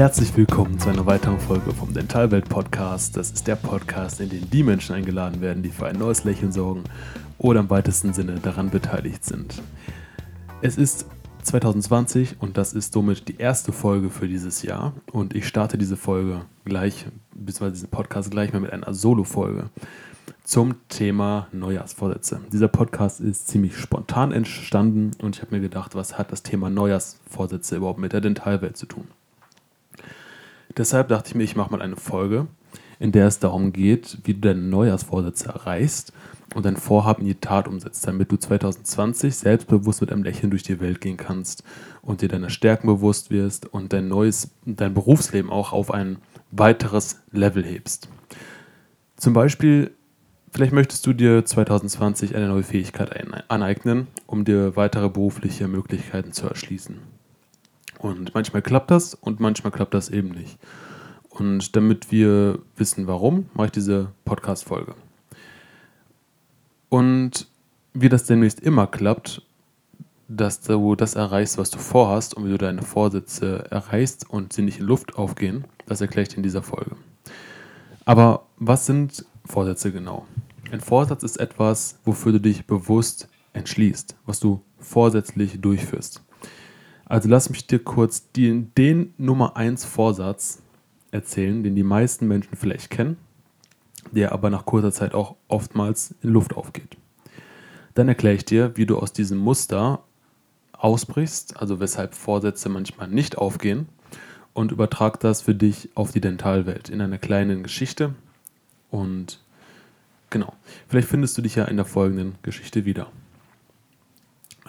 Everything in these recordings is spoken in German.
Herzlich willkommen zu einer weiteren Folge vom Dentalwelt Podcast. Das ist der Podcast, in dem die Menschen eingeladen werden, die für ein neues Lächeln sorgen oder im weitesten Sinne daran beteiligt sind. Es ist 2020 und das ist somit die erste Folge für dieses Jahr und ich starte diese Folge gleich, beziehungsweise diesen Podcast gleich mal mit einer Solo-Folge zum Thema Neujahrsvorsätze. Dieser Podcast ist ziemlich spontan entstanden und ich habe mir gedacht, was hat das Thema Neujahrsvorsätze überhaupt mit der Dentalwelt zu tun? Deshalb dachte ich mir, ich mache mal eine Folge, in der es darum geht, wie du deine Neujahrsvorsätze erreichst und dein Vorhaben in die Tat umsetzt, damit du 2020 selbstbewusst mit einem Lächeln durch die Welt gehen kannst und dir deiner Stärken bewusst wirst und dein neues, dein Berufsleben auch auf ein weiteres Level hebst. Zum Beispiel, vielleicht möchtest du dir 2020 eine neue Fähigkeit aneignen, um dir weitere berufliche Möglichkeiten zu erschließen. Und manchmal klappt das und manchmal klappt das eben nicht. Und damit wir wissen, warum, mache ich diese Podcast-Folge. Und wie das demnächst immer klappt, dass du das erreichst, was du vorhast und wie du deine Vorsätze erreichst und sie nicht in Luft aufgehen, das erkläre ich dir in dieser Folge. Aber was sind Vorsätze genau? Ein Vorsatz ist etwas, wofür du dich bewusst entschließt, was du vorsätzlich durchführst. Also lass mich dir kurz den, den Nummer 1 Vorsatz erzählen, den die meisten Menschen vielleicht kennen, der aber nach kurzer Zeit auch oftmals in Luft aufgeht. Dann erkläre ich dir, wie du aus diesem Muster ausbrichst, also weshalb Vorsätze manchmal nicht aufgehen und übertrag das für dich auf die Dentalwelt in einer kleinen Geschichte. Und genau, vielleicht findest du dich ja in der folgenden Geschichte wieder.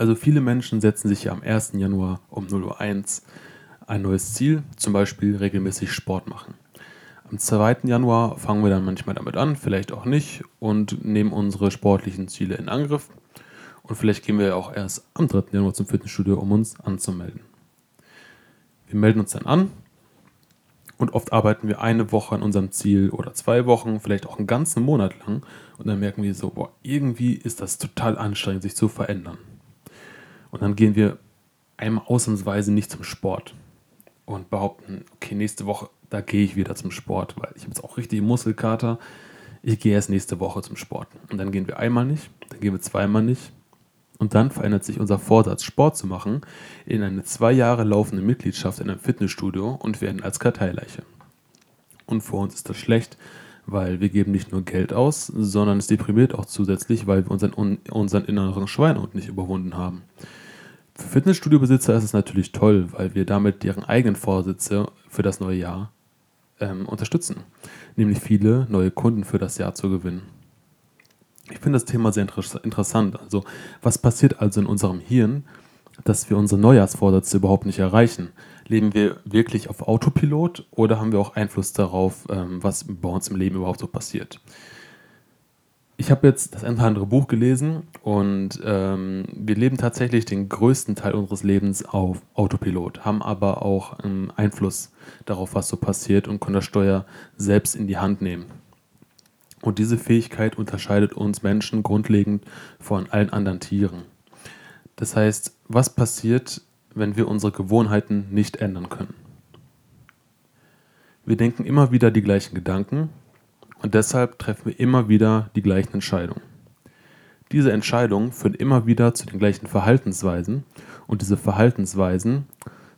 Also viele Menschen setzen sich ja am 1. Januar um 0.01 Uhr ein neues Ziel, zum Beispiel regelmäßig Sport machen. Am 2. Januar fangen wir dann manchmal damit an, vielleicht auch nicht und nehmen unsere sportlichen Ziele in Angriff. Und vielleicht gehen wir auch erst am 3. Januar zum Fitnessstudio, um uns anzumelden. Wir melden uns dann an und oft arbeiten wir eine Woche an unserem Ziel oder zwei Wochen, vielleicht auch einen ganzen Monat lang. Und dann merken wir so, boah, irgendwie ist das total anstrengend, sich zu verändern. Und dann gehen wir einmal ausnahmsweise nicht zum Sport und behaupten, okay, nächste Woche, da gehe ich wieder zum Sport, weil ich habe jetzt auch richtig Muskelkater. Ich gehe erst nächste Woche zum Sport. Und dann gehen wir einmal nicht, dann gehen wir zweimal nicht. Und dann verändert sich unser Vorsatz, Sport zu machen, in eine zwei Jahre laufende Mitgliedschaft in einem Fitnessstudio und werden als Karteileiche. Und für uns ist das schlecht, weil wir geben nicht nur Geld aus, sondern es deprimiert auch zusätzlich, weil wir unseren, unseren inneren Schweinehund nicht überwunden haben. Für Fitnessstudio-Besitzer ist es natürlich toll, weil wir damit deren eigenen Vorsätze für das neue Jahr ähm, unterstützen, nämlich viele neue Kunden für das Jahr zu gewinnen. Ich finde das Thema sehr inter interessant. Also, was passiert also in unserem Hirn, dass wir unsere Neujahrsvorsätze überhaupt nicht erreichen? Leben wir wirklich auf Autopilot oder haben wir auch Einfluss darauf, ähm, was bei uns im Leben überhaupt so passiert? Ich habe jetzt das ein oder andere Buch gelesen und ähm, wir leben tatsächlich den größten Teil unseres Lebens auf Autopilot, haben aber auch ähm, Einfluss darauf, was so passiert und können das Steuer selbst in die Hand nehmen. Und diese Fähigkeit unterscheidet uns Menschen grundlegend von allen anderen Tieren. Das heißt, was passiert, wenn wir unsere Gewohnheiten nicht ändern können? Wir denken immer wieder die gleichen Gedanken und deshalb treffen wir immer wieder die gleichen Entscheidungen. Diese Entscheidungen führen immer wieder zu den gleichen Verhaltensweisen und diese Verhaltensweisen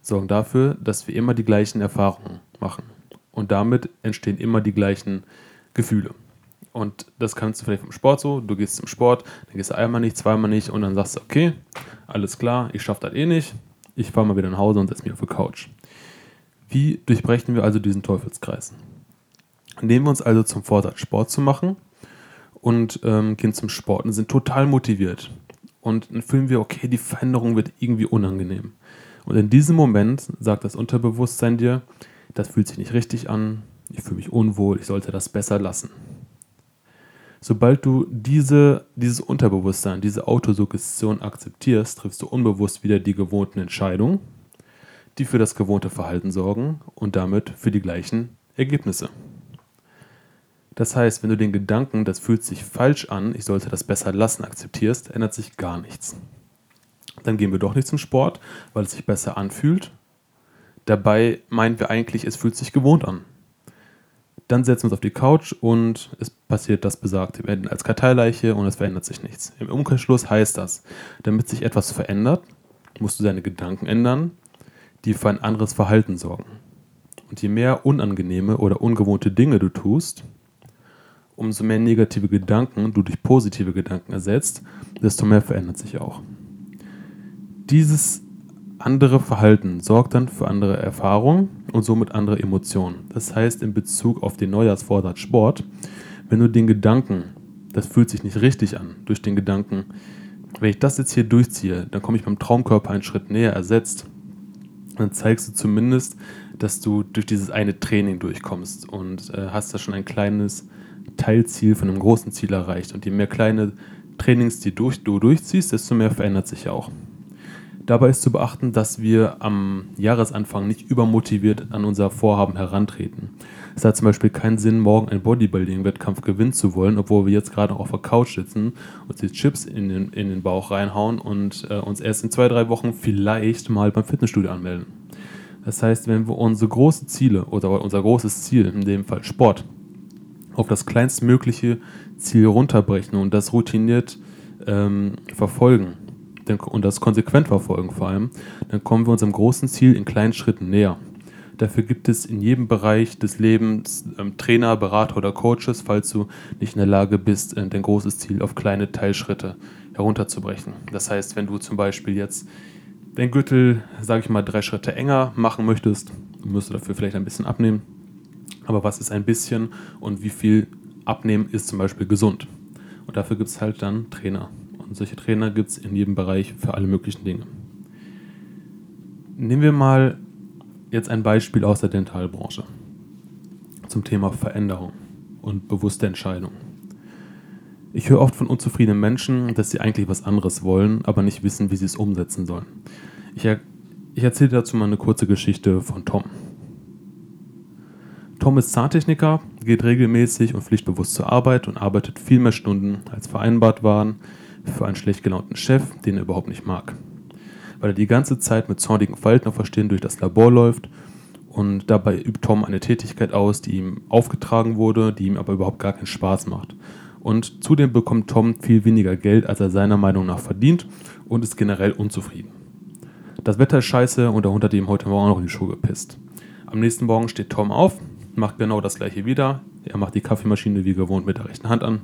sorgen dafür, dass wir immer die gleichen Erfahrungen machen. Und damit entstehen immer die gleichen Gefühle. Und das kannst du vielleicht vom Sport so. Du gehst zum Sport, dann gehst du einmal nicht, zweimal nicht und dann sagst du, okay, alles klar, ich schaffe das eh nicht. Ich fahre mal wieder nach Hause und setze mich auf die Couch. Wie durchbrechen wir also diesen Teufelskreis? Nehmen wir uns also zum Vorsatz, Sport zu machen und ähm, gehen zum Sport und sind total motiviert. Und dann fühlen wir, okay, die Veränderung wird irgendwie unangenehm. Und in diesem Moment sagt das Unterbewusstsein dir, das fühlt sich nicht richtig an, ich fühle mich unwohl, ich sollte das besser lassen. Sobald du diese, dieses Unterbewusstsein, diese Autosuggestion akzeptierst, triffst du unbewusst wieder die gewohnten Entscheidungen, die für das gewohnte Verhalten sorgen und damit für die gleichen Ergebnisse. Das heißt, wenn du den Gedanken, das fühlt sich falsch an, ich sollte das besser lassen, akzeptierst, ändert sich gar nichts. Dann gehen wir doch nicht zum Sport, weil es sich besser anfühlt. Dabei meinen wir eigentlich, es fühlt sich gewohnt an. Dann setzen wir uns auf die Couch und es passiert das Besagte. Wir werden als Karteileiche und es verändert sich nichts. Im Umkehrschluss heißt das, damit sich etwas verändert, musst du deine Gedanken ändern, die für ein anderes Verhalten sorgen. Und je mehr unangenehme oder ungewohnte Dinge du tust, umso mehr negative Gedanken du durch positive Gedanken ersetzt, desto mehr verändert sich auch. Dieses andere Verhalten sorgt dann für andere Erfahrungen und somit andere Emotionen. Das heißt, in Bezug auf den Neujahrsvorsatz Sport, wenn du den Gedanken, das fühlt sich nicht richtig an, durch den Gedanken, wenn ich das jetzt hier durchziehe, dann komme ich beim Traumkörper einen Schritt näher ersetzt, dann zeigst du zumindest, dass du durch dieses eine Training durchkommst und äh, hast da schon ein kleines Teilziel von einem großen Ziel erreicht. Und je mehr kleine Trainings die durch, du durchziehst, desto mehr verändert sich auch. Dabei ist zu beachten, dass wir am Jahresanfang nicht übermotiviert an unser Vorhaben herantreten. Es hat zum Beispiel keinen Sinn, morgen einen Bodybuilding-Wettkampf gewinnen zu wollen, obwohl wir jetzt gerade auf der Couch sitzen, uns die Chips in den, in den Bauch reinhauen und äh, uns erst in zwei, drei Wochen vielleicht mal beim Fitnessstudio anmelden. Das heißt, wenn wir unsere großen Ziele oder unser großes Ziel, in dem Fall Sport, auf das kleinstmögliche Ziel runterbrechen und das routiniert ähm, verfolgen, und das konsequent verfolgen vor allem, dann kommen wir unserem großen Ziel in kleinen Schritten näher. Dafür gibt es in jedem Bereich des Lebens ähm, Trainer, Berater oder Coaches, falls du nicht in der Lage bist, äh, dein großes Ziel auf kleine Teilschritte herunterzubrechen. Das heißt, wenn du zum Beispiel jetzt den Gürtel, sage ich mal, drei Schritte enger machen möchtest, musst du dafür vielleicht ein bisschen abnehmen. Aber was ist ein bisschen und wie viel abnehmen ist zum Beispiel gesund? Und dafür gibt es halt dann Trainer. Und solche Trainer gibt es in jedem Bereich für alle möglichen Dinge. Nehmen wir mal jetzt ein Beispiel aus der Dentalbranche zum Thema Veränderung und bewusste Entscheidung. Ich höre oft von unzufriedenen Menschen, dass sie eigentlich was anderes wollen, aber nicht wissen, wie sie es umsetzen sollen. Ich, er ich erzähle dazu mal eine kurze Geschichte von Tom. Tom ist Zahntechniker, geht regelmäßig und pflichtbewusst zur Arbeit und arbeitet viel mehr Stunden, als vereinbart waren, für einen schlecht gelaunten Chef, den er überhaupt nicht mag. Weil er die ganze Zeit mit zornigen Stirn durch das Labor läuft und dabei übt Tom eine Tätigkeit aus, die ihm aufgetragen wurde, die ihm aber überhaupt gar keinen Spaß macht. Und zudem bekommt Tom viel weniger Geld, als er seiner Meinung nach verdient und ist generell unzufrieden. Das Wetter ist scheiße und der Hund hat ihm heute Morgen noch in die Schuhe gepisst. Am nächsten Morgen steht Tom auf, macht genau das gleiche wieder. Er macht die Kaffeemaschine wie gewohnt mit der rechten Hand an,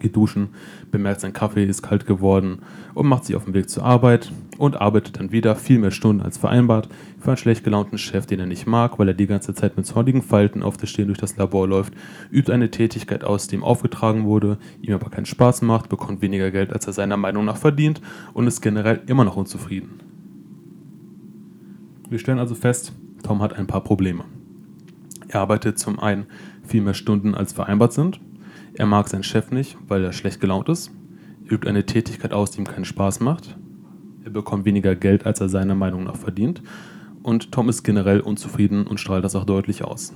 geht duschen, bemerkt, sein Kaffee ist kalt geworden und macht sich auf den Weg zur Arbeit und arbeitet dann wieder viel mehr Stunden als vereinbart für einen schlecht gelaunten Chef, den er nicht mag, weil er die ganze Zeit mit zornigen Falten auf der Stirn durch das Labor läuft, übt eine Tätigkeit aus, die ihm aufgetragen wurde, ihm aber keinen Spaß macht, bekommt weniger Geld, als er seiner Meinung nach verdient und ist generell immer noch unzufrieden. Wir stellen also fest, Tom hat ein paar Probleme. Er arbeitet zum einen viel mehr Stunden als vereinbart sind er mag seinen Chef nicht, weil er schlecht gelaunt ist, übt eine Tätigkeit aus, die ihm keinen Spaß macht. Er bekommt weniger Geld, als er seiner Meinung nach verdient. Und Tom ist generell unzufrieden und strahlt das auch deutlich aus.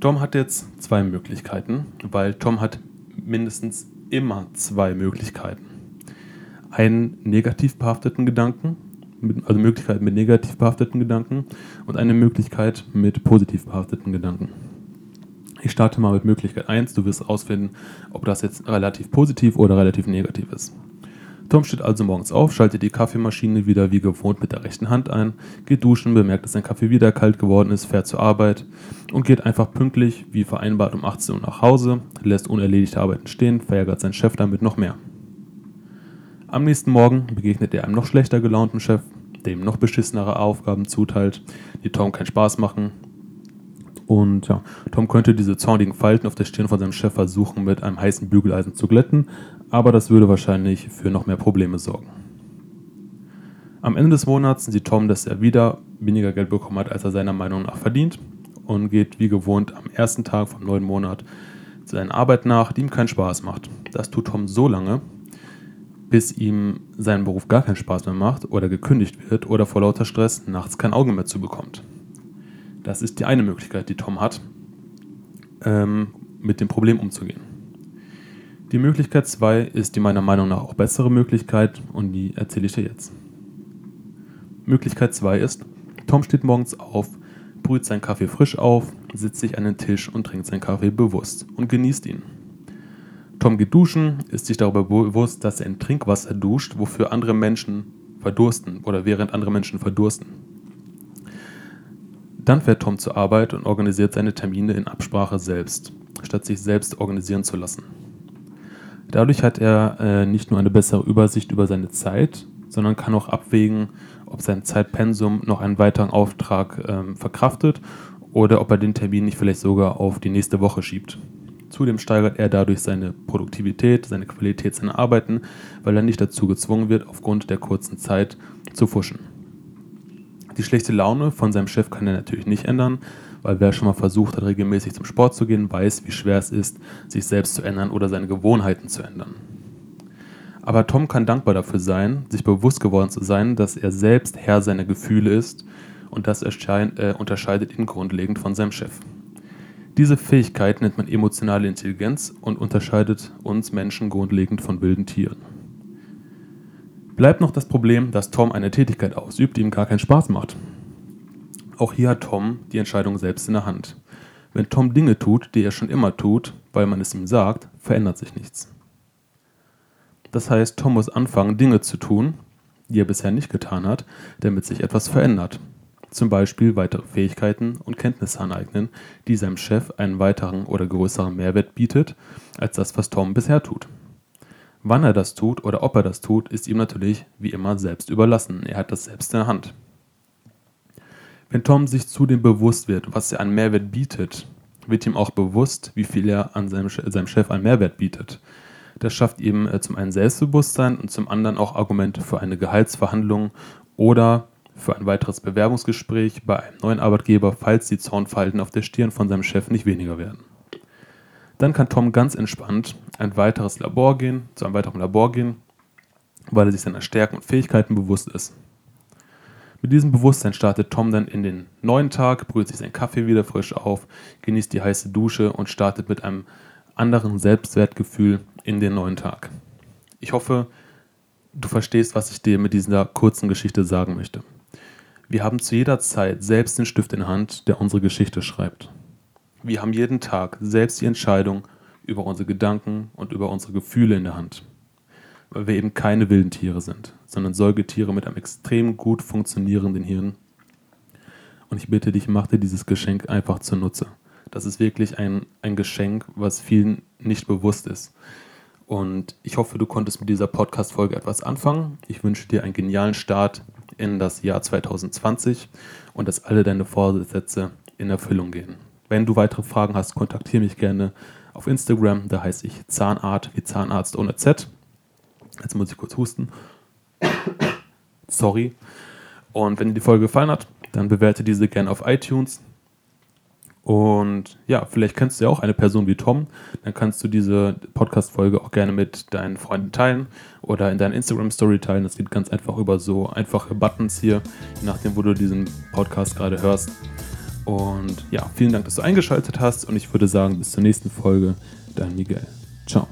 Tom hat jetzt zwei Möglichkeiten, weil Tom hat mindestens immer zwei Möglichkeiten. Einen negativ behafteten Gedanken, also Möglichkeit mit negativ behafteten Gedanken und eine Möglichkeit mit positiv behafteten Gedanken. Ich starte mal mit Möglichkeit 1. Du wirst herausfinden, ob das jetzt relativ positiv oder relativ negativ ist. Tom steht also morgens auf, schaltet die Kaffeemaschine wieder wie gewohnt mit der rechten Hand ein, geht duschen, bemerkt, dass sein Kaffee wieder kalt geworden ist, fährt zur Arbeit und geht einfach pünktlich, wie vereinbart, um 18 Uhr nach Hause, lässt unerledigte Arbeiten stehen, verärgert seinen Chef damit noch mehr. Am nächsten Morgen begegnet er einem noch schlechter gelaunten Chef, der ihm noch beschissenere Aufgaben zuteilt, die Tom keinen Spaß machen und ja, Tom könnte diese zornigen Falten auf der Stirn von seinem Chef versuchen, mit einem heißen Bügeleisen zu glätten, aber das würde wahrscheinlich für noch mehr Probleme sorgen. Am Ende des Monats sieht Tom, dass er wieder weniger Geld bekommen hat, als er seiner Meinung nach verdient und geht wie gewohnt am ersten Tag vom neuen Monat seiner Arbeit nach, die ihm keinen Spaß macht. Das tut Tom so lange, bis ihm sein Beruf gar keinen Spaß mehr macht oder gekündigt wird oder vor lauter Stress nachts kein Auge mehr zu bekommt. Das ist die eine Möglichkeit, die Tom hat, ähm, mit dem Problem umzugehen. Die Möglichkeit 2 ist die meiner Meinung nach auch bessere Möglichkeit und die erzähle ich dir jetzt. Möglichkeit 2 ist, Tom steht morgens auf, brüht seinen Kaffee frisch auf, sitzt sich an den Tisch und trinkt seinen Kaffee bewusst und genießt ihn. Tom geht duschen, ist sich darüber bewusst, dass er in Trinkwasser duscht, wofür andere Menschen verdursten oder während andere Menschen verdursten. Dann fährt Tom zur Arbeit und organisiert seine Termine in Absprache selbst, statt sich selbst organisieren zu lassen. Dadurch hat er äh, nicht nur eine bessere Übersicht über seine Zeit, sondern kann auch abwägen, ob sein Zeitpensum noch einen weiteren Auftrag ähm, verkraftet oder ob er den Termin nicht vielleicht sogar auf die nächste Woche schiebt. Zudem steigert er dadurch seine Produktivität, seine Qualität seiner Arbeiten, weil er nicht dazu gezwungen wird, aufgrund der kurzen Zeit zu fuschen. Die schlechte Laune von seinem Chef kann er natürlich nicht ändern, weil wer schon mal versucht hat, regelmäßig zum Sport zu gehen, weiß, wie schwer es ist, sich selbst zu ändern oder seine Gewohnheiten zu ändern. Aber Tom kann dankbar dafür sein, sich bewusst geworden zu sein, dass er selbst Herr seiner Gefühle ist und das äh, unterscheidet ihn grundlegend von seinem Chef. Diese Fähigkeit nennt man emotionale Intelligenz und unterscheidet uns Menschen grundlegend von wilden Tieren. Bleibt noch das Problem, dass Tom eine Tätigkeit ausübt, die ihm gar keinen Spaß macht. Auch hier hat Tom die Entscheidung selbst in der Hand. Wenn Tom Dinge tut, die er schon immer tut, weil man es ihm sagt, verändert sich nichts. Das heißt, Tom muss anfangen, Dinge zu tun, die er bisher nicht getan hat, damit sich etwas verändert. Zum Beispiel weitere Fähigkeiten und Kenntnisse aneignen, die seinem Chef einen weiteren oder größeren Mehrwert bietet, als das, was Tom bisher tut. Wann er das tut oder ob er das tut, ist ihm natürlich wie immer selbst überlassen. Er hat das selbst in der Hand. Wenn Tom sich zudem bewusst wird, was er an Mehrwert bietet, wird ihm auch bewusst, wie viel er an seinem, seinem Chef an Mehrwert bietet. Das schafft ihm äh, zum einen Selbstbewusstsein und zum anderen auch Argumente für eine Gehaltsverhandlung oder für ein weiteres Bewerbungsgespräch bei einem neuen Arbeitgeber, falls die Zaunfalten auf der Stirn von seinem Chef nicht weniger werden. Dann kann Tom ganz entspannt ein weiteres Labor gehen, zu einem weiteren Labor gehen, weil er sich seiner Stärken und Fähigkeiten bewusst ist. Mit diesem Bewusstsein startet Tom dann in den neuen Tag, brüht sich seinen Kaffee wieder frisch auf, genießt die heiße Dusche und startet mit einem anderen Selbstwertgefühl in den neuen Tag. Ich hoffe, du verstehst, was ich dir mit dieser kurzen Geschichte sagen möchte. Wir haben zu jeder Zeit selbst den Stift in Hand, der unsere Geschichte schreibt. Wir haben jeden Tag selbst die Entscheidung über unsere Gedanken und über unsere Gefühle in der Hand weil wir eben keine wilden Tiere sind, sondern Säugetiere mit einem extrem gut funktionierenden Hirn. Und ich bitte dich, mach dir dieses Geschenk einfach zunutze. Das ist wirklich ein, ein Geschenk, was vielen nicht bewusst ist. Und ich hoffe, du konntest mit dieser Podcast-Folge etwas anfangen. Ich wünsche dir einen genialen Start in das Jahr 2020 und dass alle deine Vorsätze in Erfüllung gehen. Wenn du weitere Fragen hast, kontaktiere mich gerne auf Instagram. Da heiße ich Zahnart wie Zahnarzt ohne Z. Jetzt muss ich kurz husten. Sorry. Und wenn dir die Folge gefallen hat, dann bewerte diese gerne auf iTunes. Und ja, vielleicht kennst du ja auch eine Person wie Tom. Dann kannst du diese Podcast-Folge auch gerne mit deinen Freunden teilen oder in deiner Instagram-Story teilen. Das geht ganz einfach über so einfache Buttons hier, je nachdem, wo du diesen Podcast gerade hörst. Und ja, vielen Dank, dass du eingeschaltet hast. Und ich würde sagen, bis zur nächsten Folge. Dein Miguel. Ciao.